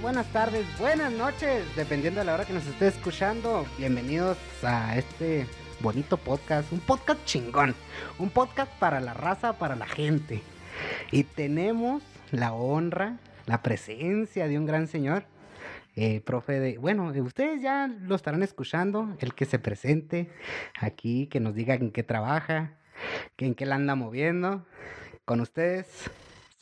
buenas tardes, buenas noches, dependiendo de la hora que nos esté escuchando. Bienvenidos a este bonito podcast, un podcast chingón, un podcast para la raza, para la gente. Y tenemos la honra, la presencia de un gran señor, eh, profe de, bueno, ustedes ya lo estarán escuchando, el que se presente aquí, que nos diga en qué trabaja, que en qué la anda moviendo. Con ustedes,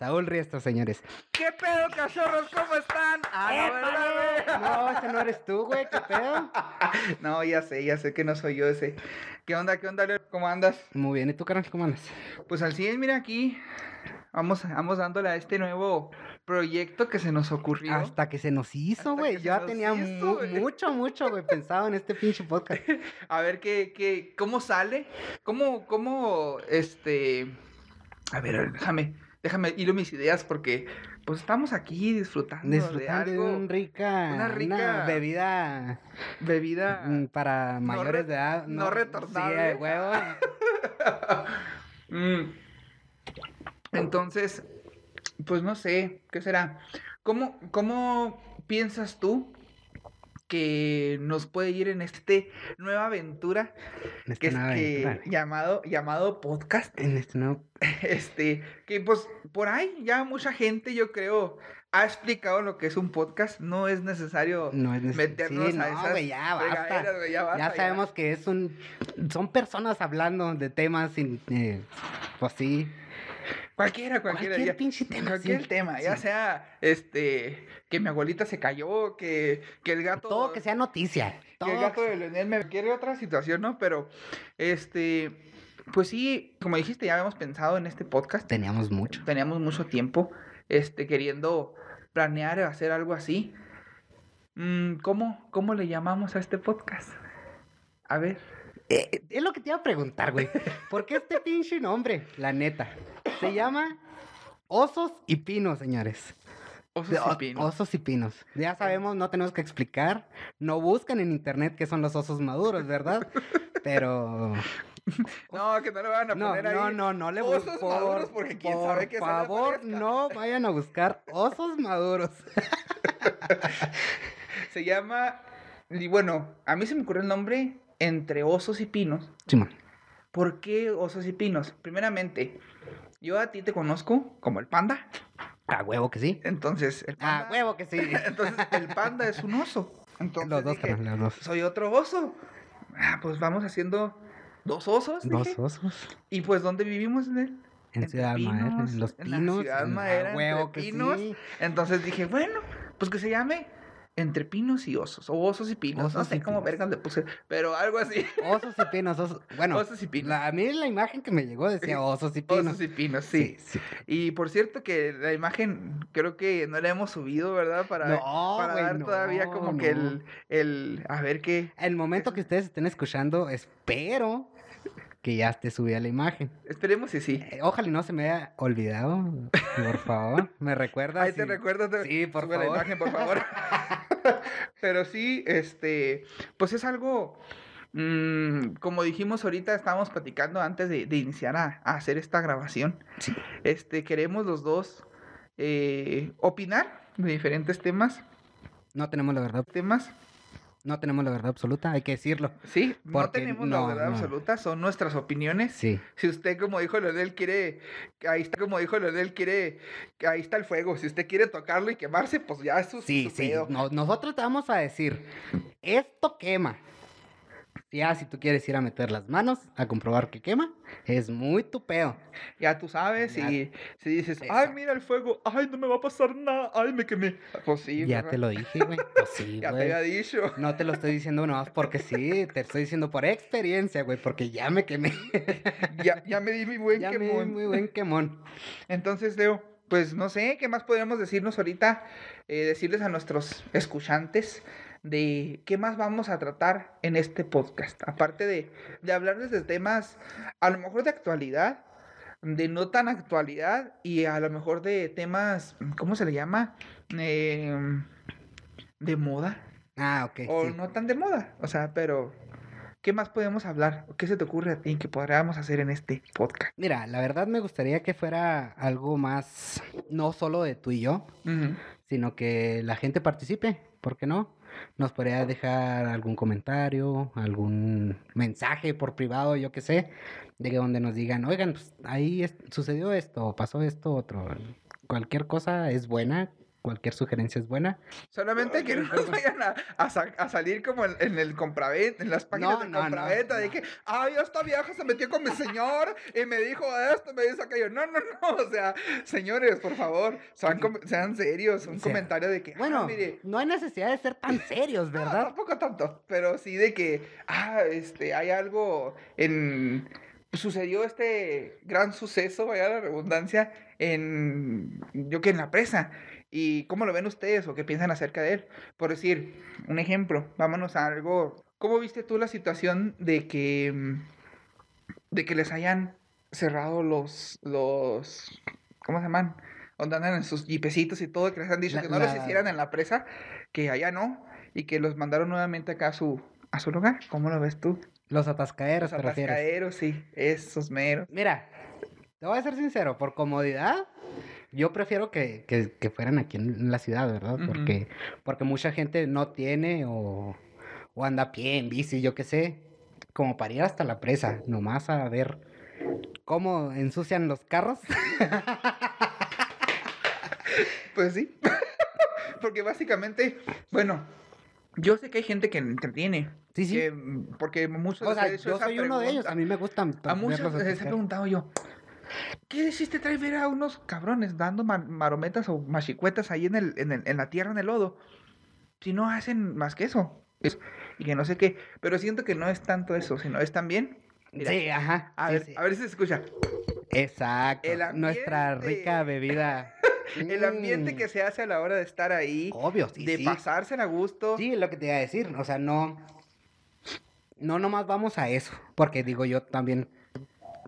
Saúl Riestra, señores. ¿Qué pedo, cachorros? ¿Cómo están? Ah, no, ¿verdad, güey? No, ese no eres tú, güey, ¿qué pedo? No, ya sé, ya sé que no soy yo ese. ¿Qué onda, qué onda, Leo? ¿Cómo andas? Muy bien, ¿y tú, carnal, cómo andas? Pues al 100, mira aquí. Vamos, vamos dándole a este nuevo proyecto que se nos ocurrió. Hasta que se nos hizo, güey. Yo ya tenía hizo, mu- güey. mucho, mucho, güey, pensado en este pinche podcast. A ver qué, qué, cómo sale. ¿Cómo, cómo, este. A ver, déjame, déjame hilo mis ideas porque, pues estamos aquí disfrutando, Disfrutando de de algo. un rica, una rica- bebida Bebida. mm, para mayores re- de edad. no de huevo. Mm. Entonces, pues no sé, ¿qué será? ¿Cómo, cómo piensas tú que nos puede ir en este nueva aventura En que es que aventura. llamado llamado podcast? En este nuevo... Este, que pues por ahí ya mucha gente yo creo ha explicado lo que es un podcast, no es necesario No es necesario. meternos Sí, a no, esas güey, ya basta. fregaderas, güey, ya basta, Ya sabemos que es un... Son personas hablando de temas sin... eh, pues sí. Cualquiera, cualquiera. Cualquier ya- pinche tema, Cualquier sí, tema, ya sea este que mi abuelita se cayó, que, que el gato. Todo que sea noticia. que Todo el gato de Leonel me quiere otra situación, ¿no? Pero, este. Pues sí, como dijiste, ya habíamos pensado en este podcast. Teníamos mucho. Teníamos mucho tiempo, este, queriendo planear hacer algo así. Mm, ¿cómo, ¿Cómo le llamamos a este podcast? A ver. Eh, es lo que te iba a preguntar, güey. ¿Por qué este pinche nombre? La neta. Se llama Osos y Pinos, señores. Osos De- y pinos. Osos y pinos. Ya sabemos, no tenemos que explicar. No buscan en internet qué son los osos maduros, ¿verdad? Pero. No, que no le van a No, poner ahí. no, no, no le osos maduros porque quién por sabe qué le favor, no vayan a buscar osos maduros. Se llama. Y bueno, a mí se me ocurrió el nombre entre osos y pinos. Simón. ¿Por qué osos y pinos? Primeramente, yo a ti te conozco como el panda. A huevo que sí. Entonces, el panda. A huevo que sí. Entonces, el panda es un oso. Entonces, los dos, dije, los dos. soy otro oso. Ah, pues vamos haciendo dos osos. Dos dije. osos. Y pues, ¿dónde vivimos en él? En Entre Ciudad Madera, pinos, en Los en la Pinos. Ciudad en- a Madera, huevo que pinos. sí. Entonces dije, bueno, pues que se llame Entre Pinos y Osos. O Osos y Pinos. no Osos sé y cómo vergas le puse. Pero algo así. Osos y pinos, osos. Bueno, Osos y Pinos. la- a mí la imagen que me llegó decía osos y pinos. Osos y Pinos, sí. sí. Y por cierto que la imagen creo que no la hemos subido, ¿verdad? Para, No, para güey, dar todavía no, como que no. el, el... A ver qué... El momento que ustedes estén escuchando, espero que ya esté subida la imagen. Esperemos si sí. Eh, Ojalá y no se me haya olvidado, por favor. Me recuerda. Ahí te recuerdo. te- Sí, por sube la favor. imagen, por favor. Pero sí, este, pues es algo, mm, como dijimos ahorita, estábamos platicando antes de, de iniciar a, a hacer esta grabación. Sí. Este, queremos los dos eh, opinar de diferentes temas, No tenemos la verdad, temas. No tenemos la verdad absoluta, hay que decirlo. Sí, no tenemos no, la verdad no. absoluta, son nuestras opiniones. Sí. Si usted, como dijo Leonel, quiere, ahí está, como dijo Leonel, quiere, ahí está el fuego. Si usted quiere tocarlo y quemarse, pues ya es su, Sí, su sí. no- nosotros te vamos a decir, esto quema. Ya, si tú quieres ir a meter las manos a comprobar que quema, es muy tu pedo. Ya tú sabes, Ya- y si dices, ay, mira el fuego, ay, no me va a pasar nada, ay, me quemé. Pues sí, ya ¿verdad? te lo dije, güey. Pues sí, Ya te había dicho. No te lo estoy diciendo nomás porque sí, te estoy diciendo por experiencia, güey, porque ya me quemé. Ya, ya me di mi buen ya me di quemón. muy buen quemón. Entonces, Leo, pues no sé, ¿qué más podríamos decirnos ahorita? Eh, decirles a nuestros escuchantes de qué más vamos a tratar en este podcast. Aparte de, de hablarles de temas, a lo mejor de actualidad, de no tan actualidad y a lo mejor de temas, ¿cómo se le llama? Eh, de moda. Ah, ok. O sí. no tan de moda. O sea, pero ¿qué más podemos hablar? ¿Qué se te ocurre a ti que podríamos hacer en este podcast? Mira, la verdad me gustaría que fuera algo más, no solo de tú y yo, sino que la gente participe, ¿por qué no? Nos podría dejar algún comentario, algún mensaje por privado, yo qué sé, de que donde nos digan, oigan, pues ahí sucedió esto, pasó esto, otro. Cualquier cosa es buena, cualquier sugerencia es buena. Solamente que no nos vayan a, a sa- a salir como en, en el compraventa, en las páginas No, de no, no, compraventa, de no. que, ay, esta vieja se metió con mi señor y me dijo esto, me dijo aquello. No, no, no, o sea, señores, por favor, sean, sean serios, un O sea, comentario de que, Bueno, ah, mire, no hay necesidad de ser tan serios, no, ¿verdad? tampoco tanto, pero sí de que, ah, este, hay algo en... Sucedió este gran suceso, vaya la redundancia, en, yo que en la presa. ¿Y cómo lo ven ustedes o qué piensan acerca de él? Por decir, un ejemplo, vámonos a algo. ¿Cómo viste tú la situación de que, mm, de que les hayan cerrado los, los, ¿cómo se llaman? Donde andan en sus jipecitos y todo, que les han dicho La- que no los la- hicieran en la presa, que allá no, y que los mandaron nuevamente acá a su, a su lugar. ¿Cómo lo ves tú? Los atascaderos, Los te refieres. atascaderos, sí, esos meros. Mira, te voy a ser sincero, por comodidad, yo prefiero que, que- que fueran aquí en la ciudad, ¿verdad? Porque, porque mucha gente no tiene o, o anda a pie, en bici, yo qué sé, como para ir hasta la presa, nomás a ver cómo ensucian los carros. Pues sí. porque básicamente, bueno, yo sé que hay gente que entretiene. Sí, sí. que, porque muchos O sea, yo soy uno de ellos, a mí me gustan A muchos les he preguntado yo, ¿qué hiciste traer ver a unos cabrones dando ma- marometas o machicuetas ahí en, el, en, el- en la tierra, en el lodo? Si no hacen más que eso. Es- y que no sé qué. Pero siento que no es tanto eso, sino es también... Mira, Sí, ajá. a, sí, ver, sí. a ver si se escucha. Exacto. Nuestra rica bebida. El ambiente que Mm, se hace a la hora de estar ahí, Obvio, sí, de sí. pasársela a gusto. Sí, lo que te iba a decir, o sea, no, no nomás vamos a eso, porque digo yo también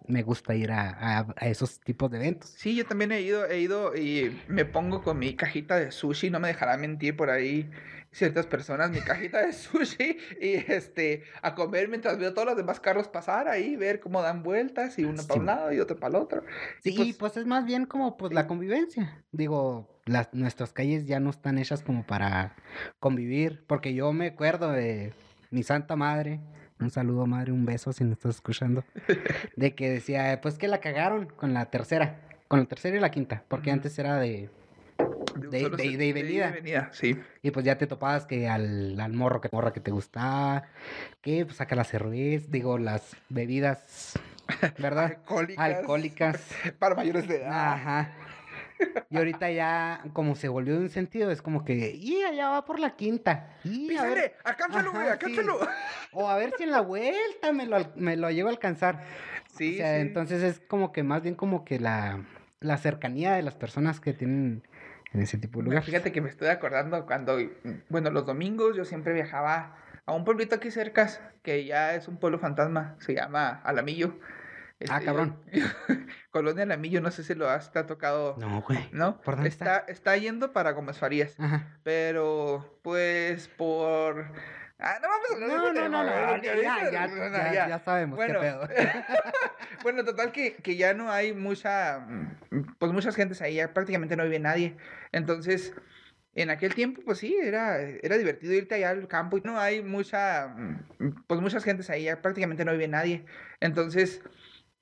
me gusta ir a, a- a esos tipos de eventos. Sí, yo también he ido, he ido y me pongo con mi cajita de sushi, no me dejará mentir por ahí ciertas personas, mi cajita de sushi y este, a comer mientras veo todos los demás carros pasar ahí, ver cómo dan vueltas y uno para un Sí. lado y otro para el otro. Sí, Y y pues, es más bien como pues la convivencia. Digo, las, nuestras calles ya no están hechas como para convivir, porque yo me acuerdo de mi santa madre, un saludo madre, un beso si me estás escuchando, de que decía, pues que la cagaron con la tercera, con la tercera y la quinta, porque antes era de, de- de venida, sí. Y pues ya te topabas que al, al morro que morra que te gustaba, que pues saca las cervezas, digo, las bebidas, ¿verdad? Alcohólicas. Alcohólicas. Para mayores de edad. Ajá. Y ahorita ya, como se volvió de un sentido, es como que, y allá va por la quinta. Písale, alcánzalo, güey, sí. o a ver si en la vuelta me lo, me lo llevo a alcanzar. Sí, o sea, sí. entonces es como que más bien como que la, la cercanía de las personas que tienen en ese tipo de lugares. Fíjate que me estoy acordando cuando, bueno, los domingos yo siempre viajaba a un pueblito aquí cerca, que ya es un pueblo fantasma, se llama Alamillo. Ah, Este, cabrón. Colonia Alamillo, no sé si lo has, te ha tocado, No, güey. ¿no? ¿Por dónde está, está yendo para Gómez Farías, Ajá. pero pues por... Ah, no vamos a hablar de No, no, no, no, ya, ya, ya. ya sabemos Bueno, qué pedo. bueno, total que, que ya no hay mucha, mm, pues muchas gentes ahí, ya prácticamente no vive nadie. Entonces, en aquel tiempo, pues sí, era, era divertido irte allá al campo y no hay mucha, mm, pues muchas gentes ahí, ya prácticamente no vive nadie. Entonces,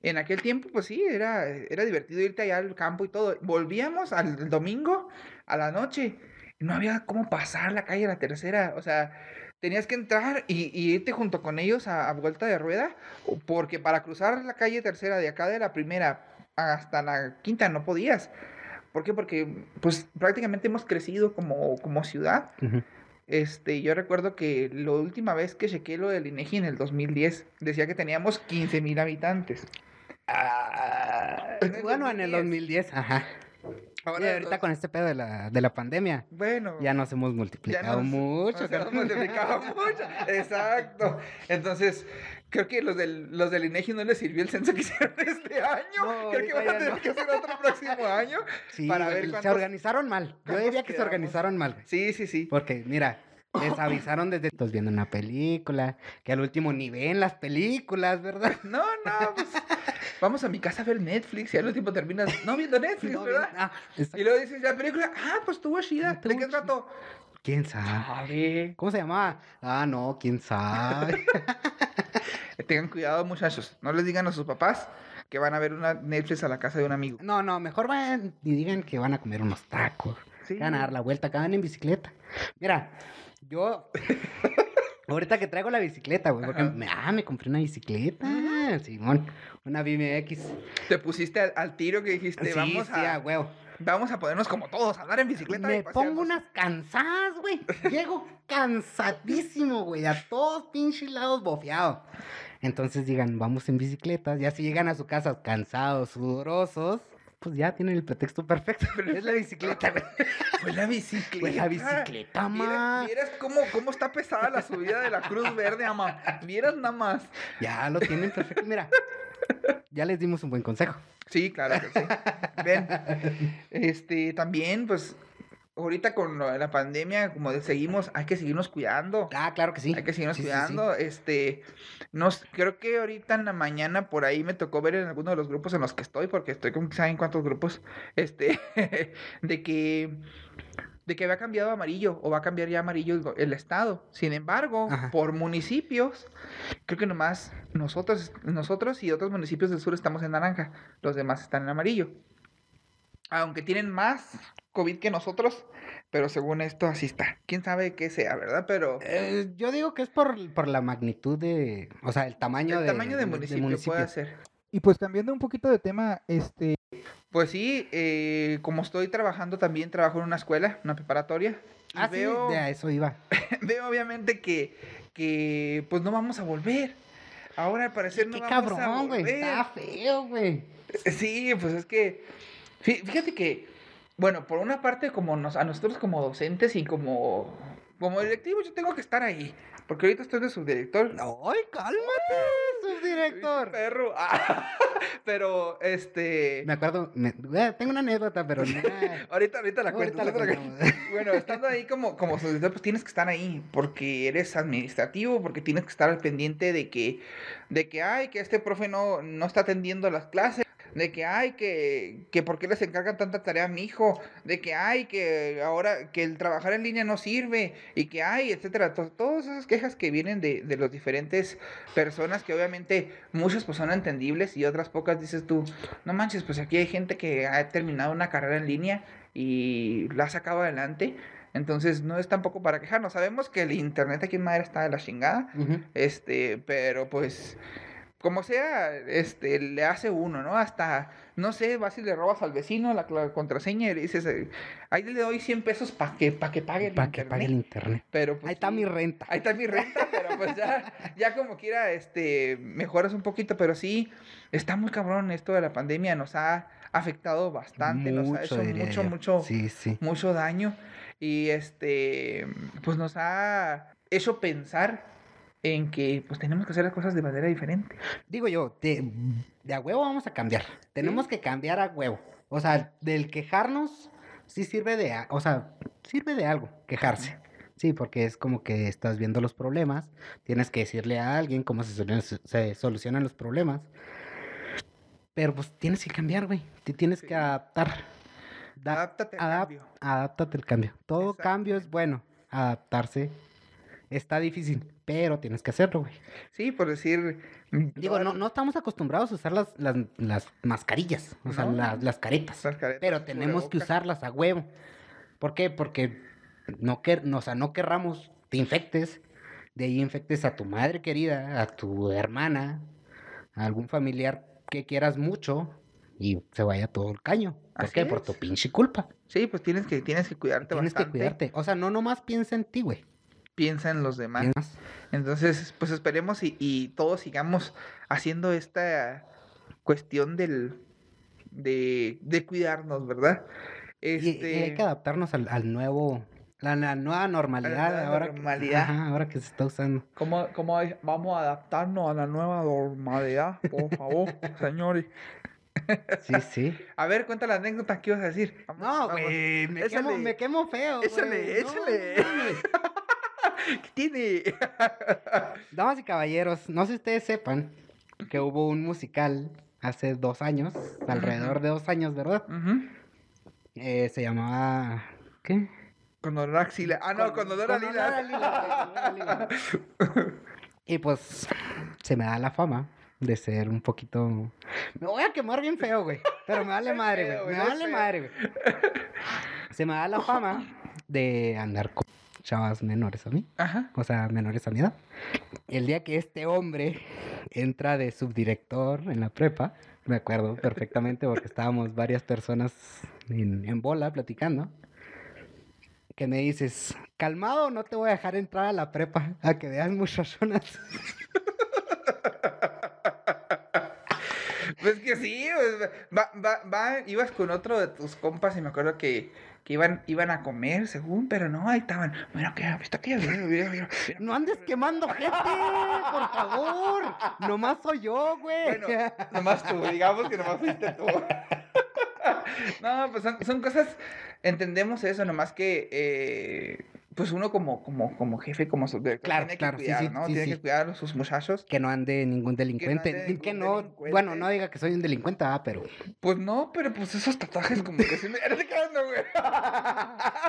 en aquel tiempo, pues sí, era, era divertido irte allá al campo y todo. Volvíamos al domingo, a la noche, y no había cómo pasar la calle a la tercera, o sea... Tenías que entrar y, y irte junto con ellos a, a vuelta de rueda, porque para cruzar la calle tercera de acá de la primera hasta la quinta no podías. ¿Por qué? Porque pues prácticamente hemos crecido como, como ciudad. Este, yo recuerdo que la última vez que chequé lo del INEGI en el 2010 decía que teníamos 15 mil habitantes. Ah, Bueno, en el 2010, ajá. Ahora y ahorita los- con este pedo de la, de la pandemia, Bueno. ya nos hemos multiplicado nos- mucho. nos hemos multiplicado mucho. Exacto. Entonces, creo que los del, los del INEGI no les sirvió el censo que hicieron este año. No, creo que van a tener no. que hacer otro próximo año. Sí, para ver se cuántos- organizaron mal. Yo diría que se organizaron mal. Sí, sí, sí. Porque, mira, Les avisaron desde estás viendo una película, que al último ni ven las películas, ¿verdad? No, no, pues vamos a mi casa a ver Netflix y al último terminas no viendo Netflix, No, ¿verdad? ah. Y luego dices, la película, ah, pues estuvo chida. ¿De qué trató? ¿Quién sabe? ¿Cómo se llamaba? Ah, no, quién sabe. Tengan cuidado, muchachos. No les digan a sus papás que van a ver una Netflix a la casa de un amigo. No, no, mejor vayan y digan que van a comer unos tacos. Sí. Van a dar la vuelta, van en bicicleta. Mira, yo. Ahorita que traigo la bicicleta, güey, porque me, ah, me compré una bicicleta, Simón, una BMX. Te pusiste al, al tiro que dijiste, Sí, vamos, sí, a, a huevo. vamos a ponernos como todos, a andar en bicicleta. Me pongo unas cansadas, güey. Llego cansadísimo, güey. A todos pinches lados bofeado. Entonces digan, vamos en bicicletas. Ya si llegan a su casa cansados, sudorosos, pues ya tienen el pretexto perfecto. Es la bicicleta, güey. Fue la bicicleta. Fue la bicicleta, ma. Vieras cómo, cómo está pesada la subida de la Cruz Verde, ama. Vieras nada más. Ya lo tienen perfecto. Mira, ya les dimos un buen consejo. Sí, claro que sí. Ven. Este, también, pues, ahorita con la pandemia, como seguimos, hay que seguirnos cuidando. Ah, claro que sí. Hay que seguirnos Sí, sí, sí. cuidando. Este, nos, creo que ahorita en la mañana por ahí me tocó ver en alguno de los grupos en los que estoy, porque estoy con saben cuántos grupos, este, de que de que había cambiado a amarillo o va a cambiar ya a amarillo el, estado. Sin embargo, Ajá. por municipios, creo que nomás nosotros, nosotros y otros municipios del sur estamos en naranja, los demás están en amarillo. Aunque tienen más COVID que nosotros, pero según esto así está. Quién sabe qué sea, ¿verdad? Pero Eh, yo digo que es por, por la magnitud de. O sea, el tamaño el de. tamaño de municipio, puede ser. Y pues cambiando un poquito de tema, este, Pues sí, eh, como estoy trabajando también, trabajo en una escuela, una preparatoria. Y Ah, veo, sí, de a eso iba. veo obviamente que, que pues no vamos a volver. Ahora al parecer no Qué vamos a cabrón, güey. volver. Está feo, güey. Sí, pues es que, fí- fíjate que, bueno, por una parte como nos, a nosotros como docentes y como, como directivos yo tengo que estar ahí, porque ahorita estoy de subdirector. ¡Ay, cálmate, subdirector! Perro. Ah, pero, este... Me acuerdo, me- eh, tengo una anécdota, pero no. Ahorita, ahorita la cuento. Ahorita la cuento. Bueno, estando ahí como, como subdirector, pues tienes que estar ahí, porque eres administrativo, porque tienes que estar al pendiente de que, de que, ay, que este profe no, no está atendiendo las clases, de que, ay, que, que por qué les encargan tanta tarea a mi hijo, de que, ay, que ahora, que el trabajar en línea no sirve, y que, ay, etcétera, To- todas esas quejas que vienen de, de las diferentes personas, que obviamente muchas pues son entendibles y otras pocas dices tú, no manches, pues aquí hay gente que ha terminado una carrera en línea y la ha sacado adelante. Entonces no es tampoco para quejarnos. Sabemos que el internet aquí en Madera está de la chingada. Este, pero pues, como sea, este, le hace uno, ¿no? Hasta, no sé, vas y le robas al vecino la, contraseña y le dices, eh, ahí le doy 100 pesos para que, pa que pague el Para que internet. pague el internet. Pero pues, Ahí está mi renta. Ahí está mi renta, pero pues ya, ya como quiera, este, mejoras un poquito, pero sí, está muy cabrón esto de la pandemia, nos ha afectado bastante, nos ha hecho mucho, mucho, Sí, sí. mucho daño y este, pues nos ha hecho pensar en que pues tenemos que hacer las cosas de manera diferente. Digo yo, de, de a huevo vamos a cambiar. Tenemos que cambiar a huevo. O sea, del quejarnos, sí sirve de, a- o sea, sirve de algo, quejarse. Sí, porque es como que estás viendo los problemas, tienes que decirle a alguien cómo se, solu- se solucionan los problemas. Pero pues tienes que cambiar, güey. Te tienes Sí. que adaptar. Da- Adáptate al adap- cambio. Adáptate al cambio. Todo cambio es bueno. Adaptarse está difícil, pero tienes que hacerlo, güey. Sí, por decir... mm, Digo, no, no estamos acostumbrados a usar las, las, las mascarillas, o sea, No. las, las caretas. las caretas, Pero tenemos que usarlas a huevo. ¿Por qué? Porque no, quer no, o sea, no querramos, te infectes, de ahí infectes a tu madre querida, a tu hermana, a algún familiar que quieras mucho y se vaya todo el caño. ¿Por Así qué? Por tu pinche culpa. Sí, pues tienes que, tienes que cuidarte Tienes bastante. que cuidarte. O sea, no nomás piensa en ti, güey. Piensa en los demás. Entonces, pues esperemos y, y todos sigamos haciendo esta cuestión del de, de cuidarnos, ¿verdad? Y, y Este, hay que adaptarnos al, al nuevo, la, la nueva normalidad. nueva ahora, que- normalidad. ajá, ahora que se está usando. ¿cómo, cómo vamos a adaptarnos a la nueva normalidad, por favor, señores? Sí, sí. A ver, cuenta la anécdota que ibas a decir. Vamos, No, güey, me, me quemo feo. Échale. No, échale. ¿Qué tiene? Damas y caballeros, no sé si ustedes sepan que hubo un musical hace dos años, alrededor de dos años, ¿verdad? Eh, se llamaba... ¿Qué? Con olor a axila. Ah, no, con Con olor a lilas, con olor a lilas. Y pues se me da la fama de ser un poquito... Me voy a quemar bien feo, güey. Pero me vale madre, güey. Me vale madre, güey. Se me da la fama de andar con chavas menores a mí. Ajá. O sea, menores a mi edad. El día que este hombre entra de subdirector en la prepa, me acuerdo perfectamente porque estábamos varias personas en, en bola platicando, que me dices, calmado, no te voy a dejar entrar a la prepa a que veas muchachonas. Pues que sí, pues, va, va, va, ibas con otro de tus compas y me acuerdo que, que iban, iban a comer, según, pero no, ahí estaban. Bueno, mira, mira, mira. No andes quemando gente, por favor. Nomás soy yo, güey. Bueno, nomás tú, digamos que nomás fuiste tú. No, pues son, son cosas, entendemos eso, nomás que, eh, pues uno como, como, como jefe, como subdirector, Claro, tiene claro, que sí, cuidar, sí, ¿no? sí, tiene que cuidar a sus muchachos. Que no ande ningún delincuente. Que ningún no, delincuente. bueno, no diga que soy un delincuente, ah, pero Pues no, pero pues esos tatuajes como que sí me... Estoy quedando, güey.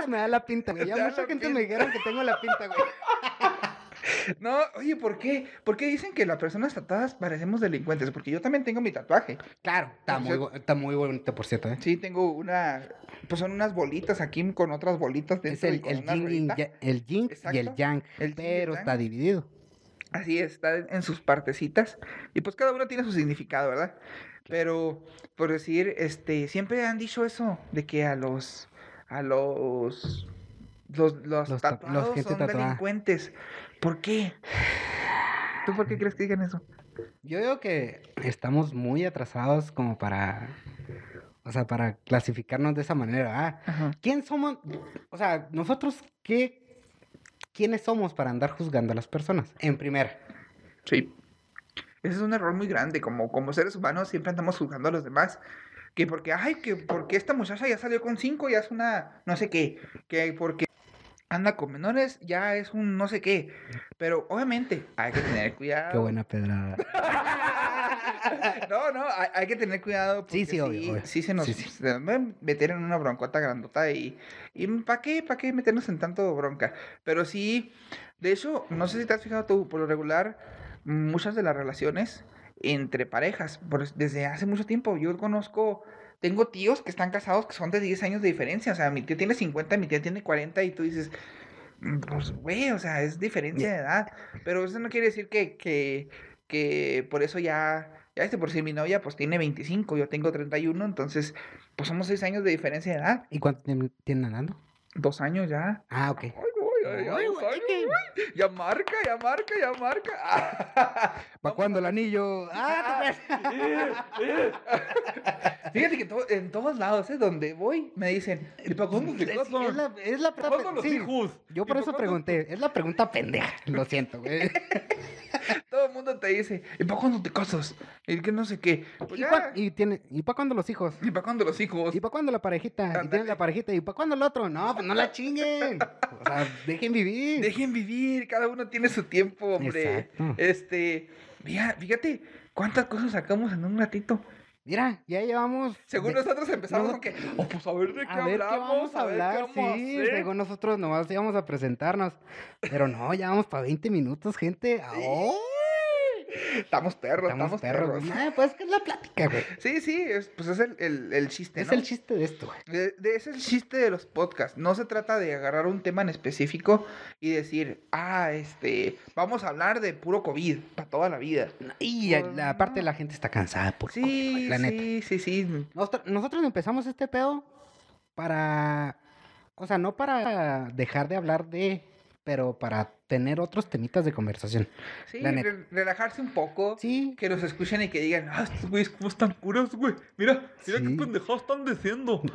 se me da la pinta, güey. Ya mucha gente pinta. me dijeron que tengo la pinta, güey. No, oye, ¿por qué? ¿Por qué dicen que las personas tatuadas parecemos delincuentes? Porque yo también tengo mi tatuaje. Claro, está muy, bu- está muy bonito, por cierto, ¿eh? Sí, tengo una... Pues son unas bolitas aquí con otras bolitas Es dentro y el, con el, una yin, y ruedita. ya- el yin y el Exacto. yang, El yin y el pero yang. está dividido. Así es, está en sus partecitas. Y pues cada uno tiene su significado, ¿verdad? Pero, por decir, este, siempre han dicho eso, de que a los, a los, los, los, Los ta- los tatuados gente son tatuada. delincuentes. ¿Por qué? ¿Tú por qué crees que digan eso? Yo digo que estamos muy atrasados como para, o sea, para clasificarnos de esa manera. Ah. ¿quién somos? O sea, nosotros, ¿qué? ¿Quiénes somos para andar juzgando a las personas? En primera. Sí. Ese es un error muy grande. Como, como seres humanos siempre andamos juzgando a los demás. Que porque, ay, que porque esta muchacha ya salió con cinco, ya es una no sé qué. Que porque anda con menores, ya es un no sé qué. Pero obviamente hay que tener cuidado. Qué buena pedrada. No, no, hay, hay que tener cuidado. Sí, porque sí, obvio, obvio. Sí, se nos Sí, sí. meter en una broncota grandota y. ¿Y para qué? ¿Para qué meternos en tanto bronca? Pero sí, de hecho, no sé si te has fijado tú, por lo regular, muchas de las relaciones entre parejas, por- desde hace mucho tiempo, yo conozco. Tengo tíos que están casados que son de 10 años de diferencia. O sea, mi tío tiene 50, mi tía tiene 40 y tú dices, "Mm, pues, güey, o sea, es diferencia de edad. Pero eso no quiere decir que, que, que por eso ya, ya este, por si mi novia pues tiene 25, yo tengo 31, entonces, pues somos 6 años de diferencia de edad. ¿Y cuánto tienen andando? Dos años ya. Ah, ok. Ay, Ay, ¿qué? güey. Ya marca, ya marca, ya marca. ¿Para cuándo el anillo? Ah. Fíjate que to- en todos lados, ¿eh? Donde voy, me dicen, ¿y para cuándo te Es, casas? es la, es la ¿Cuándo pregunta. los sí, hijos? Yo ¿Y por eso pregunté. Es la pregunta pendeja. Lo siento, güey. Todo el mundo te dice, ¿y para cuándo te casas? Y que no sé qué. Pues ¿Y, tiene, ¿Y para cuándo los hijos? ¿Y para cuándo los hijos? ¿Y para cuándo la parejita? ¿Y tienes la parejita? ¿Y para cuándo el otro? No, pues no la chinguen. O sea, dejen vivir. Dejen vivir, cada uno tiene su tiempo, hombre. Exacto. Este, mira, fíjate cuántas cosas sacamos en un ratito. Mira, ya llevamos. Según de- nosotros empezamos no- con que, oh, pues a ver de qué A ver qué hablamos, vamos a ver qué a sí. hacer". Según nosotros nomás íbamos a presentarnos. Pero no, ya vamos para 20 minutos, gente. ¡Oh! Estamos perros, Estamos estamos, perros. Ah, pues es que es la plática, güey. Sí, sí, es, pues es el, el, el chiste, Es ¿no? el chiste de esto, güey. De, es el chiste de los podcasts. No se trata de agarrar un tema en específico y decir, ah, este, vamos a hablar de puro COVID para toda la vida. Y Pues, la- aparte no. la gente está cansada, por Sí, la neta. sí, sí, sí. Nosotros, nosotros empezamos este pedo para. O sea, no para dejar de hablar de. Pero para tener otros temitas de conversación. Sí, La neta. re- relajarse un poco. Sí. Que nos escuchen y que digan, ah, estos güeyes, ¿cómo están curas, güey? Mira, mira Sí. qué pendejadas están diciendo.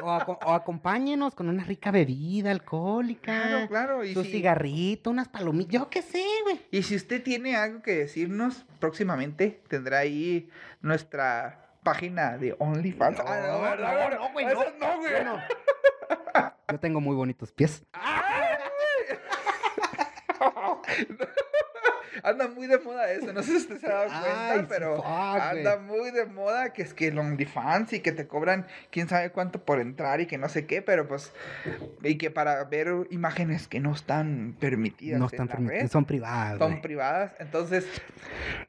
O, aco- o acompáñenos con una rica bebida alcohólica. Claro, claro. Y Su si, cigarrito, unas palomitas. Yo qué sé, güey. y si usted tiene algo que decirnos, próximamente tendrá ahí nuestra página de OnlyFans. Ah, No, ¿verdad, no, no, güey, no. no, güey. Yo no. Yo tengo muy bonitos pies. anda muy de moda eso, no sé si usted se ha dado cuenta, Ay, pero fuck, anda muy de moda que es que el OnlyFans y que te cobran quién sabe cuánto por entrar y que no sé qué, pero pues, y que para ver imágenes que no están permitidas No están permitidas, son privadas. son privadas, entonces,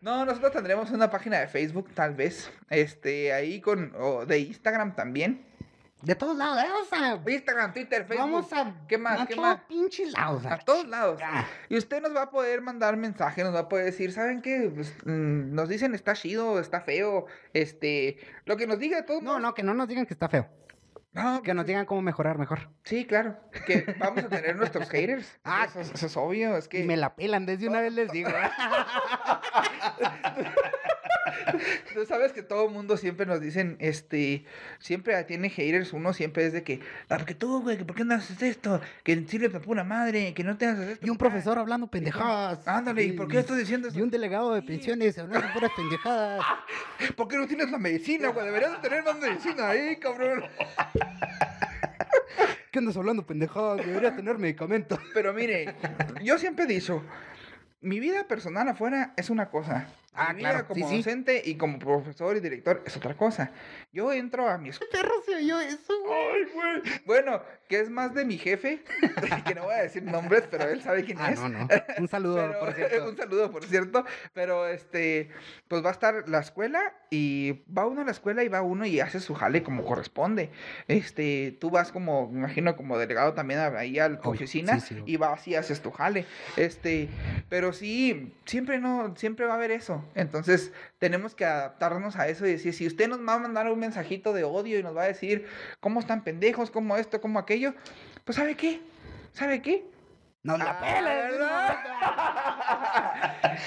no, nosotros tendremos una página de Facebook tal vez, este, ahí con, o de Instagram también, De todos lados, ¿eh? o sea, Instagram, Twitter, Facebook, vamos a. ¿qué más? a ¿Qué más? pinches lados. A todos lados. Ah, Y usted nos va a poder mandar mensaje, nos va a poder decir, ¿saben qué? Pues, mm, nos dicen está chido, está feo, este, lo que nos diga de todos No, modos. no, que no nos digan que está feo. No, Que nos pues, digan cómo mejorar mejor. Sí, claro, que vamos a tener nuestros haters. Ah, eso, es- eso es obvio, es que... Y me la pelan, desde una vez les digo. Tú sabes que todo el mundo siempre nos dicen, este, siempre tiene haters, uno siempre es de que, ah, porque tú, güey, que ¿por qué no haces esto? Que sirve para pura madre, que no te haces esto. Y un profesor hablando pendejadas. Ándale, ¿y por qué estás diciendo Y eso? un delegado de pensiones hablando puras pendejadas. ¿Por qué no tienes la medicina, güey? Deberías de tener más medicina ahí, cabrón. ¿Qué andas hablando pendejadas? Debería tener medicamento. Pero mire, yo siempre he dicho, mi vida personal afuera es una cosa. Ah, mi vida claro, como sí, sí. docente y como profesor y director es otra cosa. Yo entro a mi escuela. Perro se oyó eso, güey. Bueno, que es más de mi jefe, que no voy a decir nombres, pero él sabe quién Ah, es. no, no. Un saludo, Pero- por cierto. un saludo, por cierto. Pero este, pues va a estar la escuela y va uno a la escuela y va uno y hace su jale como corresponde. Este, tú vas como, me imagino, como delegado también ahí a la oficina sí, sí, y vas y haces tu jale. Este, pero sí, siempre no, siempre va a haber eso. Entonces, tenemos que adaptarnos a eso y decir, si usted nos va a mandar un mensajito de odio y nos va a decir cómo están pendejos, cómo esto, cómo aquello, pues ¿sabe qué? ¿Sabe qué? No la Ah, peles. ¿verdad?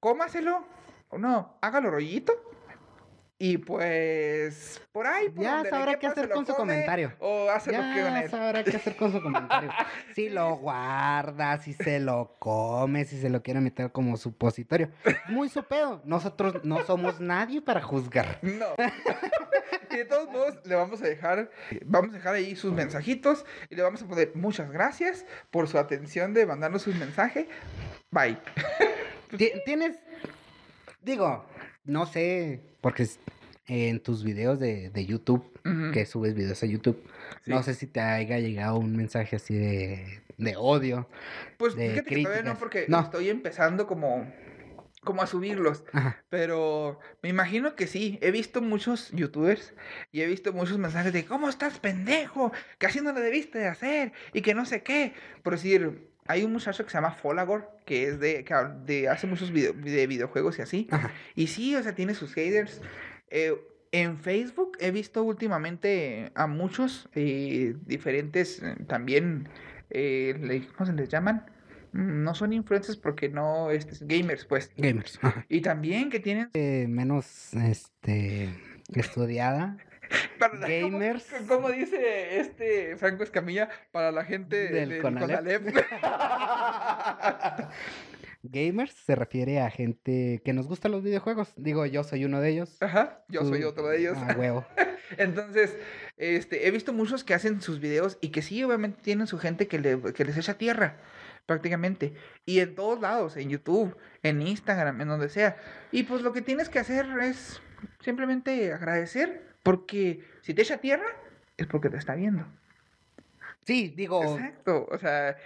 Cómaselo. O no, hágalo rollito. Y pues, por ahí. Por Ya sabrá qué hacer con su come, comentario. O hace lo que Ya él. sabrá qué hacer con su comentario. Si lo guarda, si se lo come, si se lo quiere meter como supositorio. Muy su pedo. Nosotros no somos nadie para juzgar. No. y de todos modos, le vamos a dejar, vamos a dejar ahí sus mensajitos y le vamos a poner muchas gracias por su atención de mandarnos sus mensajes. Bye. Ti- Tienes, digo, no sé, porque en tus videos de, de YouTube, que subes videos a YouTube, no sé si te haya llegado un mensaje así de, de odio. Pues de fíjate que todavía no, porque No. estoy empezando como, como a subirlos. Ajá. Pero me imagino que sí. He visto muchos youtubers y he visto muchos mensajes de ¿Cómo estás, pendejo? Que así no lo debiste de hacer y que no sé qué. Por decir, hay un muchacho que se llama Folagor, que es de, de hace muchos video- de videojuegos y así. Ajá. Y sí, o sea, tiene sus haters. Eh, en Facebook he visto últimamente a muchos eh, diferentes eh, también, eh, ¿cómo se les llaman? Mm, No son influencers porque no, este, gamers, pues. Gamers. Ajá. Y también que tienen menos este estudiada. Para la- ¿cómo- Gamers. c- ¿Cómo, dice este Franco Escamilla? Para la gente Del del, Conalep. Conalep. Gamers se refiere a gente que nos gustan los videojuegos. Digo, yo soy uno de ellos. Ajá, yo soy otro de ellos. Ah, huevo. Entonces, este, he visto muchos que hacen sus videos y que sí, obviamente tienen su gente que, le- que les echa tierra, prácticamente. Y en todos lados, en YouTube, en Instagram, en donde sea. Y pues lo que tienes que hacer es simplemente agradecer, porque si te echa tierra, es porque te está viendo. Sí, digo, Exacto, o sea,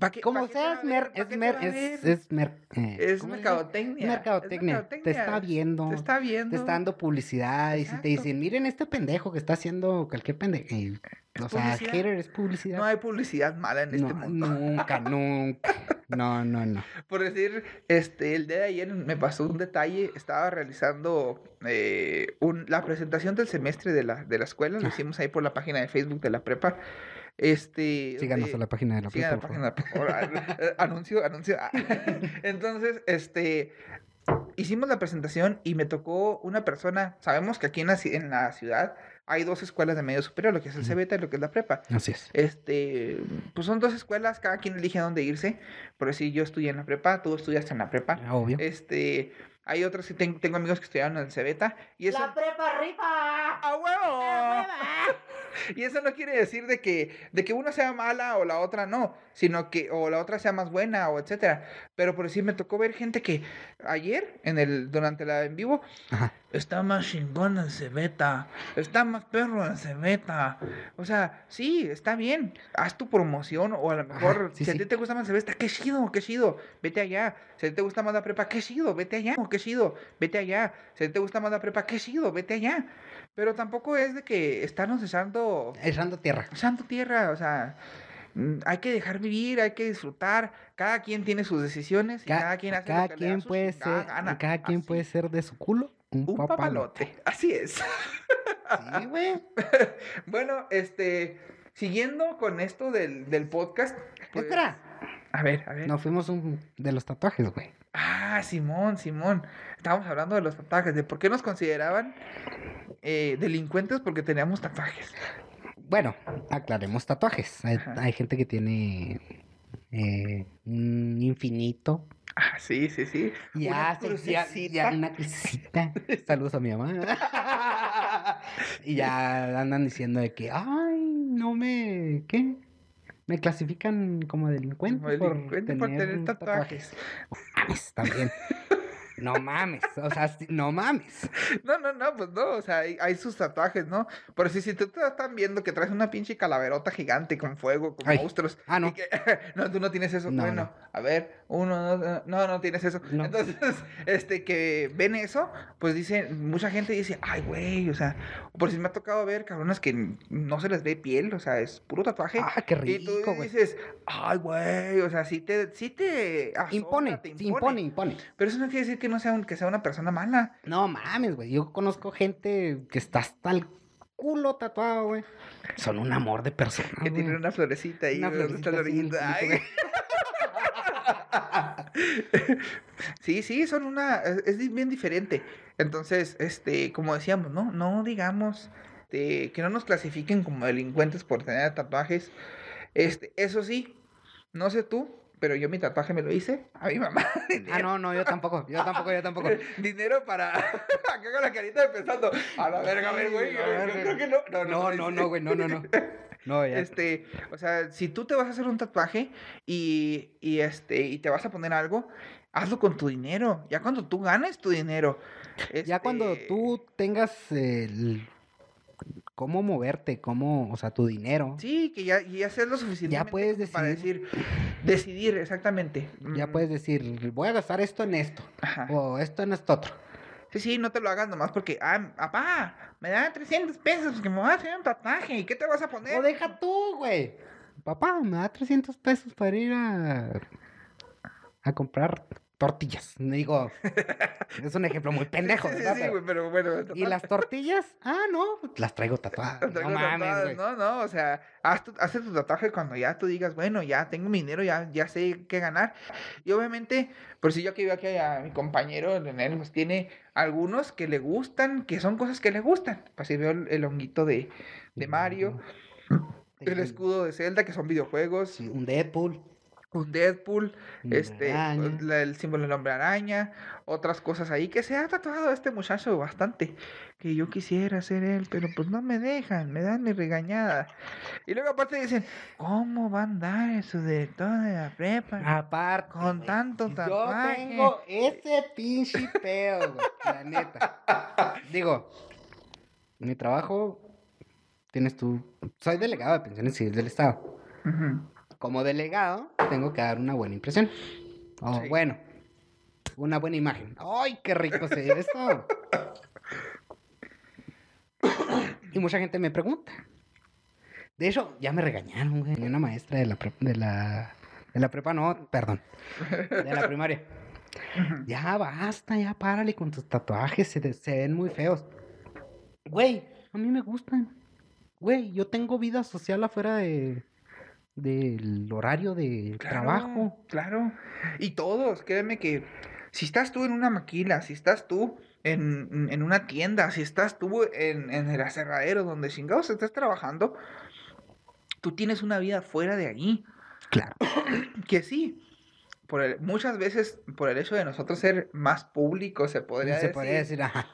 ¿pa' qué- como sea, es mer, es mer, es, es mer, eh, Es ¿cómo se dice? mercadotecnia. es mercadotecnia. Te está viendo, Te está viendo. Te está dando publicidad y si te Exacto. dicen, miren este pendejo que está haciendo cualquier pendejo. O sea, hater es publicidad. No hay publicidad mala en este mundo. nunca, nunca. No, no, no. Por decir, este, el día de ayer me pasó un detalle. Estaba realizando eh, un- la presentación del semestre de la, de la escuela. Lo Ah. hicimos ahí por la página de Facebook de la prepa. Este. Síganos donde- a la página de la la prepa, por página, por favor. Eh, anuncio, anuncio. Ah. Entonces, este. Hicimos la presentación y me tocó una persona. Sabemos que aquí en la, en la ciudad hay dos escuelas de medio superior, lo que es el. CBT y lo que es la prepa. Así es. Este, pues son dos escuelas, cada quien elige a dónde irse. Por decir, yo estudié en la prepa, tú estudiaste en la prepa. Obvio. Este, hay otros que ten- tengo amigos que estudiaron en el Cebeta y eso prepa rifa! ¡A huevo! Y eso no quiere decir de que, de que una sea mala o la otra no, sino que, o la otra sea más buena o etcétera. Pero por decir, me tocó ver gente que ayer, en el, durante la en vivo, Ajá. está más chingón en Cebeta, está más perro en Cebeta. O sea, sí, está bien, haz tu promoción, o a lo mejor, sí, si a sí. ti te gusta más Cebeta, qué chido, qué chido, vete allá. Si a ti te gusta más la prepa, qué chido, vete allá, qué chido, vete allá. Si a ti te gusta más la prepa, qué chido, vete allá. Pero tampoco es de que estarnos echando, Echando tierra. echando tierra, o sea... mm, Hay que dejar vivir, hay que disfrutar. Cada quien tiene sus decisiones y cada quien hace cada lo que le da quien puede chingada ser, gana. cada quien Así puede ser de su culo un, un papalote. papalote. Así es. Sí, güey. bueno, este, siguiendo con esto del, del podcast. pues, Espera. A ver, a ver. Nos fuimos un, de los tatuajes, güey. Ah, Simón, Simón. Estábamos hablando de los tatuajes, de por qué nos consideraban eh, delincuentes porque teníamos tatuajes. Bueno, aclaremos tatuajes. Hay, gente que tiene eh, un infinito. Ah, sí, sí, sí. Ya, Una ya, ya una crucecita. Saludos a mi mamá. y ya andan diciendo de que, ay, no me, ¿qué? Me clasifican como delincuente, Como delincuente por tener, tener tatuajes. tatuajes. También. No mames, o sea, no mames. No, no, no, pues no, o sea, hay, hay sus tatuajes, ¿no? Pero si, si tú te están viendo que traes una pinche calaverota gigante con fuego, con Ay. monstruos. Ah, no. y que- no, tú no tienes eso. No, bueno, no. a ver, uno, no, no, no tienes eso. No. Entonces, este, que ven eso, pues dicen, mucha gente dice, ay, güey, o sea, por si me ha tocado ver cabronas que no se les ve piel, o sea, es puro tatuaje. Ah, qué y tú rico, dices, ay, güey, o sea, sí te, sí te Impone, te impone, impone. Pero eso no quiere decir que no sea, un- que sea una persona mala. No mames, güey. Yo conozco gente que está hasta el culo tatuado, güey. Son un amor de persona. Que tiene güey. una florecita ahí, Una ¿dónde está la florecita el orillita? culito, Ay. sí, sí, son una, es, bien diferente. Entonces, este, como decíamos, no, no digamos este, que no nos clasifiquen como delincuentes por tener tatuajes. Este, eso sí, no sé tú, pero yo mi tatuaje me lo hice a mi mamá. Ah, no, no, yo tampoco. Yo tampoco, yo tampoco. Dinero para. Acá con la carita de pensando. A la verga, a ver, güey. Yo, creo que no. No, No, no, no, güey. No, no, no. No, ya. Este, o sea, si tú te vas a hacer un tatuaje y, y este, y te vas a poner algo, hazlo con tu dinero. Ya cuando tú ganes tu dinero. Ya cuando este, tú tengas el... cómo moverte, cómo, o sea, tu dinero. Sí, que ya, ya seas lo suficiente puedes para decir, decidir exactamente. Ya Mm, puedes decir, voy a gastar esto en esto. Ajá. O esto en esto otro. Sí, sí, no te lo hagas nomás porque, ah, papá, me dan 300 pesos que me voy a hacer un tatuaje. ¿Y qué te vas a poner? O deja tú, güey. Papá, me da 300 pesos para ir a... a comprar tortillas. Digo, es un ejemplo muy pendejo, Sí, sí, güey, pero bueno. ¿Y las tortillas? Ah, no, las traigo tatuadas. Las traigo no mames, tatuadas, güey. No, no, o sea, haz tu, haz tu tatuaje cuando ya tú digas, bueno, ya tengo mi dinero, ya, ya sé qué ganar. Y obviamente, por si yo aquí veo aquí a mi compañero, Leonel, pues tiene algunos que le gustan, que son cosas que le gustan. Pues si veo el, el honguito de, de Mario, el escudo de Zelda, que son videojuegos, sí, un Deadpool. Un Deadpool, este, araña. el símbolo del hombre araña, otras cosas ahí que se ha tatuado este muchacho bastante. Que yo quisiera ser él, pero pues no me dejan, me dan mi regañada. Y luego aparte dicen, ¿cómo va a andar su director de la prepa? Aparte. Con tanto Yo tatuaje. tengo ese pinche pedo. La neta. Digo, mi trabajo tienes tú. Soy delegado de pensiones civiles del Estado. Ujú. Como delegado, tengo que dar una buena impresión. O Sí. bueno, una buena imagen. ¡Ay, qué rico se ve esto! y mucha gente me pregunta. De hecho, ya me regañaron, güey. Una maestra de la, pre- de la, de la prepa, no, perdón, de la primaria. Ya basta, ya párale con tus tatuajes, se, se ven muy feos. Güey, a mí me gustan. Güey, yo tengo vida social afuera de del horario de trabajo. Claro. Y todos, créeme que si estás tú en una maquila, si estás tú en, en una tienda, si estás tú en, en el aserradero donde chingados estás trabajando, tú tienes una vida fuera de allí. Claro. Que sí, por el- muchas veces por el hecho de nosotros ser más públicos, se podría se decir, podría decir, ajá.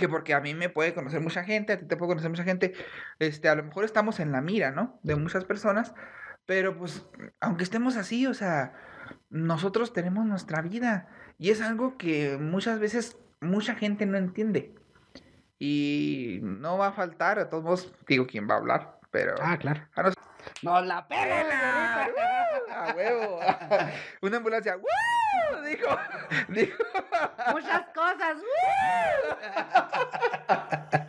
Que porque a mí me puede conocer mucha gente, a ti te puede conocer mucha gente, este, a lo mejor estamos en la mira, ¿no? De muchas personas, pero pues, aunque estemos así, o sea, nosotros tenemos nuestra vida y es algo que muchas veces mucha gente no entiende. Y no va a faltar, a todos modos, digo quién va a hablar, pero... Ah, claro. a nos- ¡Nos la ¡Pela! ¡Uh! ¡A huevo! Una ambulancia, ¡Woo! Dijo, dijo. Muchas cosas.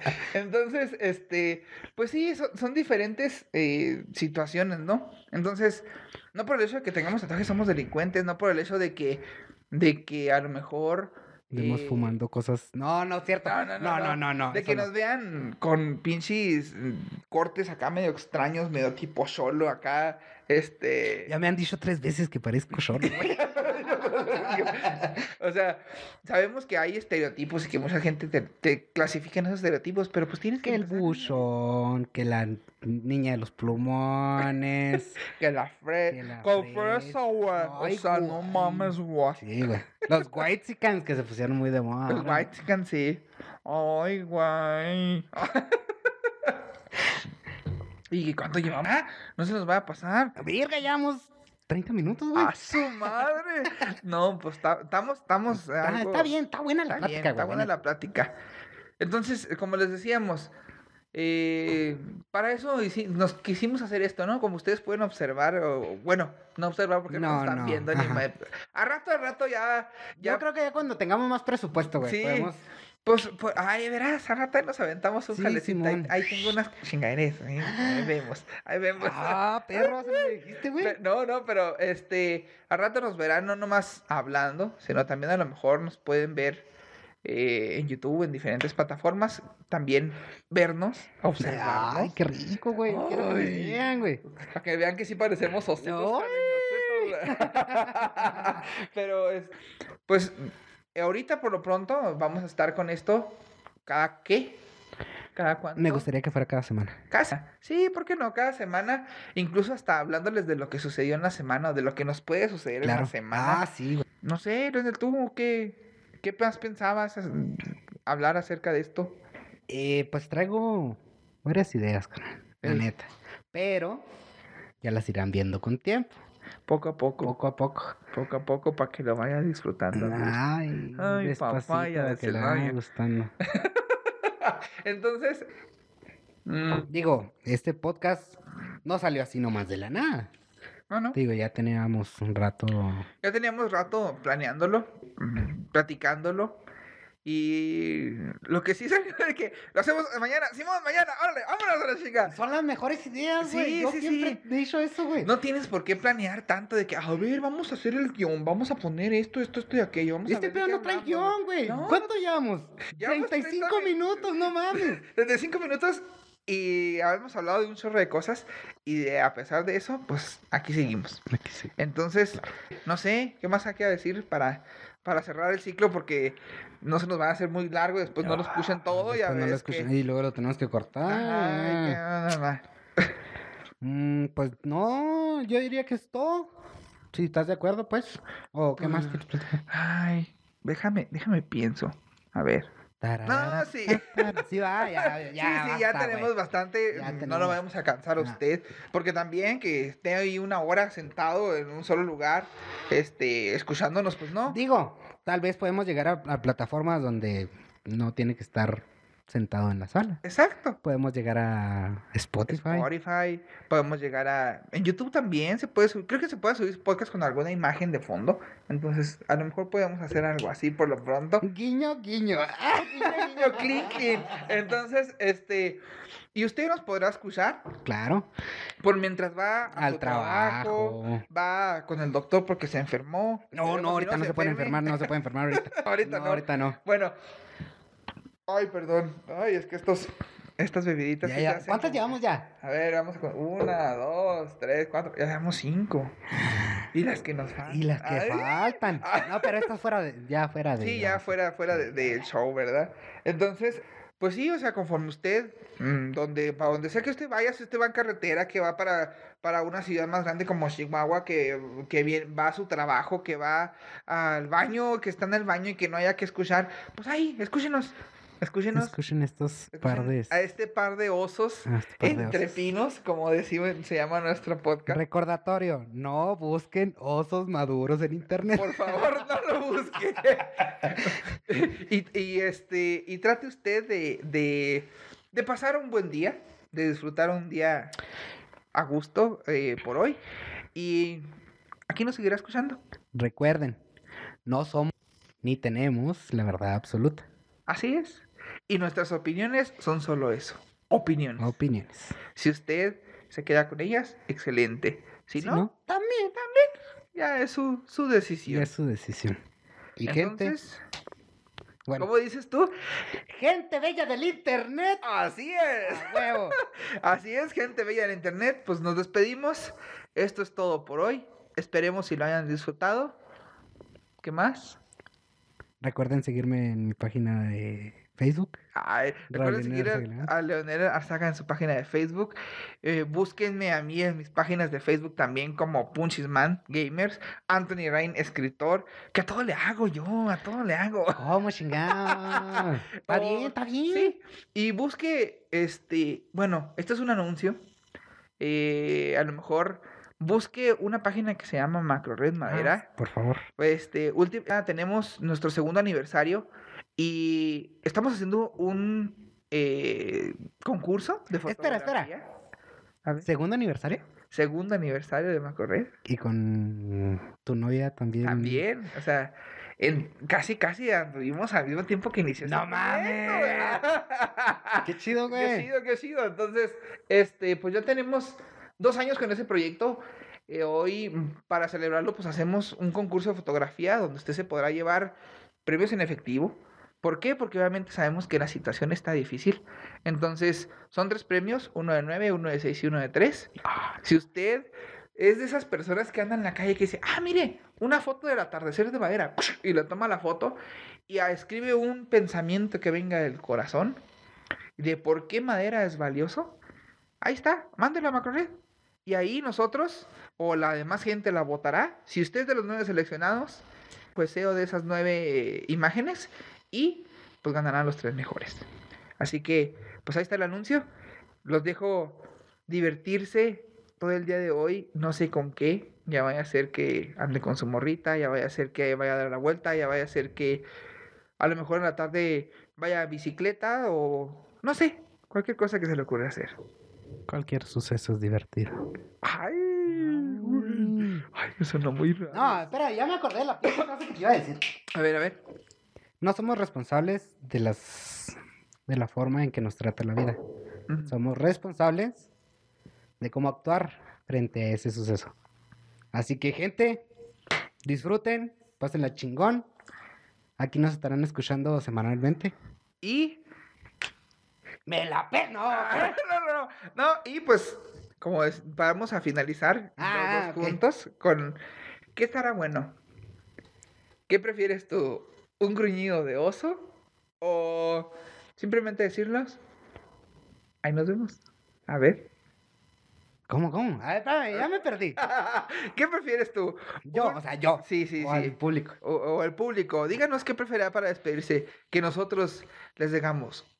Entonces, este, pues sí, son, son diferentes eh, situaciones, ¿no? Entonces, no por el hecho de que tengamos tatuajes somos delincuentes, no por el hecho de que, de que a lo mejor... Vemos eh, fumando cosas. No, no es cierto. No, no, no, no, no, no, De que no. nos vean con pinches mm, cortes acá medio extraños, medio tipo solo acá, este... Ya me han dicho tres veces que parezco short, güey. o sea, sabemos que hay estereotipos y que mucha gente te, te clasifica en esos estereotipos, pero pues tienes que... Que el empezar- buchón, que la niña de los plumones. Que la fresa. fresa, güey. O sea, no mames, güey. Sí, güey. Los whitexicans que se pusieron muy de moda. Los chicken, sí. Ay, güey. ¿Y cuánto llevamos? Ah, no se nos va a pasar. Virga, llevamos 30 minutos, güey. ¡A su madre! No, pues ta- estamos, estamos. está, bien, está buena la Está plática, bien, está buena la plática. Entonces, como les decíamos, eh, para eso nos quisimos hacer esto, ¿no? Como ustedes pueden observar, o bueno, no observar porque no, No, nos están no, viendo ni A rato, a rato ya. ya Yo creo que ya cuando tengamos más presupuesto, güey, Sí. podemos... Pues, pues, ay, verás, a rato nos aventamos un Sí, jalecito. Ahí, tengo unas chingaderas. Ahí, ahí vemos, ahí vemos. Ah, perro, se me dijiste, güey. No, no, pero este, a rato nos verán no nomás hablando, sino también a lo mejor nos pueden ver eh, en YouTube, en diferentes plataformas, también vernos, observarnos, Ay, qué rico, güey. Quiero que me Ay. vean, güey. para que vean que sí parecemos ositos. cariñositos. pero es, pues, ahorita por lo pronto vamos a estar con esto cada qué, cada cuánto. Me gustaría que fuera cada semana. Casa. Sí, ¿por qué no? Cada semana, incluso hasta hablándoles de lo que sucedió en la semana o de lo que nos puede suceder en la semana. Ah, sí, güey. No sé, ¿tú qué, qué más pensabas hablar acerca de esto? Eh, pues traigo varias ideas, la neta. Pero ya las irán viendo con tiempo, Poco a poco, poco a poco. poco a poco, para que lo vayan disfrutando. Ay, Ay, papaya de que le vaya gustando. Entonces, mm, Digo, este podcast no salió así nomás de la nada. bueno, Digo, ya teníamos un rato. ya teníamos rato planeándolo, mm, platicándolo. Y lo que sí salió es que lo hacemos mañana. Simón, mañana, órale, vámonos a la chica. Son las mejores ideas, güey. Sí, Yo sí, siempre sí. he dicho eso, güey. No tienes por qué planear tanto de que, a ver, vamos a hacer el guion, vamos a poner esto, esto, esto y aquello. Vamos a este pedo no trae hablamos". guion, güey. No. ¿Cuánto llevamos? Llevamos 35 30 mi- minutos, no mames. Desde cinco minutos y habíamos hablado de un chorro de cosas y de- a pesar de eso, pues aquí seguimos. Entonces, no sé, ¿qué más hay que decir para, para cerrar el ciclo? Porque no se nos va a hacer muy largo, después no lo escuchen todo, ya no lo que... escuchan Y luego lo tenemos que cortar. Ay, no. Mm, pues no, yo diría que es todo. Si estás de acuerdo, pues. ¿O qué más platicar? Ay, déjame, déjame pienso. A ver. Tarara, sí. Sí, va, ya, ya. sí, sí, ya basta, tenemos bastante. Ya No lo vamos a cansar a No. usted. Porque también que esté ahí una hora sentado en un solo lugar, este, escuchándonos, pues no. Digo, tal vez podemos llegar a, a plataformas donde no tiene que estar sentado en la sala. Exacto. Podemos llegar a Spotify. Spotify, podemos llegar a... En YouTube también se puede subir, creo que se puede subir podcast con alguna imagen de fondo, entonces a lo mejor podemos hacer algo así por lo pronto. Guiño, guiño. Ah, Niño, niño, clic, clic. Entonces, este, y usted nos podrá escuchar Claro, por mientras va al trabajo. va con el doctor porque se enfermó. No, no, ahorita no, se puede enferme. enfermar, no se puede enfermar ahorita. ahorita no, no. ahorita no. Bueno, ay, perdón, ay, es que estos, estas bebiditas. Ya, te ya. ¿Cuántas como- llevamos ya? A ver, vamos con una, dos, tres, cuatro. Ya llevamos cinco. Y las que nos faltan. Y las que Ay, faltan. No, pero estas fuera de, ya fuera de. Sí, ya fuera, fuera de- del show, ¿verdad? Entonces, pues sí, o sea, conforme usted, mm, donde, para donde sea que usted vaya, si usted va en carretera, que va para, para una ciudad más grande como Chihuahua, que, que bien, va a su trabajo, que va al baño, que está en el baño y que no haya que escuchar, pues ahí, escúchenos. Escúchenos. Escuchen estos escuchen par de... A este par de osos este par de entre osos. pinos, como decimos, se llama nuestro podcast. Recordatorio, no busquen osos maduros en internet. Por favor, no lo busque. y, y, este, y trate usted de, de, de pasar un buen día, de disfrutar un día a gusto eh, por hoy. Y aquí nos seguirá escuchando. Recuerden, no somos ni tenemos la verdad absoluta. Así es. Y nuestras opiniones son solo eso. Opiniones. Opiniones. Si usted se queda con ellas, excelente. Si, Si no, no, también, también. Ya es su, su Y decisión. es su decisión. Y gente, Entonces, bueno, ¿cómo dices tú? gente bella del internet. Así es. ¡A huevo! Así es, gente bella del internet. Pues nos despedimos. Esto es todo por hoy. Esperemos si lo hayan disfrutado. ¿Qué más? Recuerden seguirme en mi página de Facebook. Ay, recuerden seguir a- Leonel Arzaga en su página de Facebook. Eh, búsquenme a mí en mis páginas de Facebook también como Punchisman Gamers. Anthony Rain, escritor. Que a todo le hago yo, a todo le hago. ¿Cómo chingado? Está Oh, bien, está bien. Sí. Y busque, este, bueno, este es un anuncio. Eh, a lo mejor busque una página que se llama Macro Red Madera. Ah, por favor. Este, última, tenemos nuestro segundo aniversario y estamos haciendo un eh, concurso de Espera, espera. fotografía. A ver, Segundo aniversario. segundo aniversario de Macro Red. Y con tu novia también. También, o sea, en, casi, casi anduvimos al mismo tiempo que inició. ¡No este ¿verdad? Qué chido, Qué güey. chido, qué chido. Entonces, este, pues ya tenemos dos años con ese proyecto. Eh, hoy, mm, para celebrarlo, pues hacemos un concurso de fotografía donde usted se podrá llevar premios en efectivo. ¿Por qué? Porque obviamente sabemos que la situación está difícil. Entonces, son tres premios, uno de nueve, uno de seis y uno de tres. Si usted es de esas personas que andan en la calle que dice, ah, mire, una foto del atardecer de madera, y le toma la foto y ah, escribe un pensamiento que venga del corazón de por qué madera es valioso, ahí está, mándelo a Macrored. Y ahí nosotros o la demás gente la votará. Si usted es de los nueve seleccionados, pues SEO de esas nueve eh, imágenes y pues ganarán los tres mejores. Así que, pues ahí está el anuncio. Los dejo divertirse todo el día de hoy, no sé con qué. Ya vaya a ser que ande con su morrita, ya vaya a ser que vaya a dar la vuelta, ya vaya a ser que a lo mejor en la tarde vaya a bicicleta o no sé, cualquier cosa que se le ocurra hacer. Cualquier suceso es divertido. Ay, me sonó muy raro. No, espera, ya me acordé de la puta cosa que te iba a decir. A ver, a ver. No somos responsables de las de la forma en que nos trata la vida. Somos responsables de cómo actuar frente a ese suceso. Así que, gente, disfruten, pásenla chingón. Aquí nos estarán escuchando semanalmente. Y ¡Me la peno! Ah, no, no, no, no, y pues, como es, vamos a finalizar Ah, los dos ok. juntos con ¿qué estará bueno? ¿Qué prefieres tú? ¿Un gruñido de oso? ¿O simplemente decirlos? Ahí nos vemos. A ver. ¿Cómo, cómo? A ver, espérame, ya me perdí. ¿Qué prefieres tú? Yo, o sea, yo. Sí, sí, o sí. público. O, o el público. Díganos qué preferirá para despedirse. Que nosotros les digamos.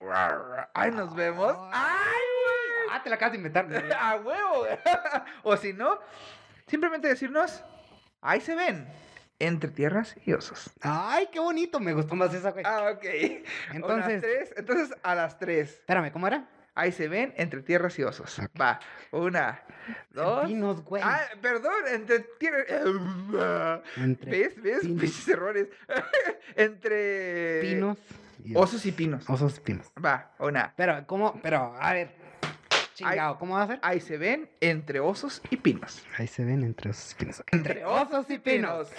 Ay, nos vemos. ¡Ay, güey! Ah, te la acabas de inventar. ¡A huevo! o si no, simplemente decirnos, ahí se ven, entre tierras y osos. Ay, qué bonito. Me gustó más esa, güey. Ah, ok. Entonces- Entonces, tres, entonces a las tres, Espérame, ¿cómo era? ahí se ven, entre tierras y osos. Va, una, dos. Pinos, güey. Ah, perdón, entre tierras. Entre ¿Ves? ¿Ves? Pinches errores. entre pinos y osos y pinos. Osos y pinos. Va, una. Pero, ¿cómo? Pero, a ver. Chingado, ¿cómo va a ser? Ahí se ven entre osos y pinos. Ahí se ven entre osos y pinos. Entre osos y pinos.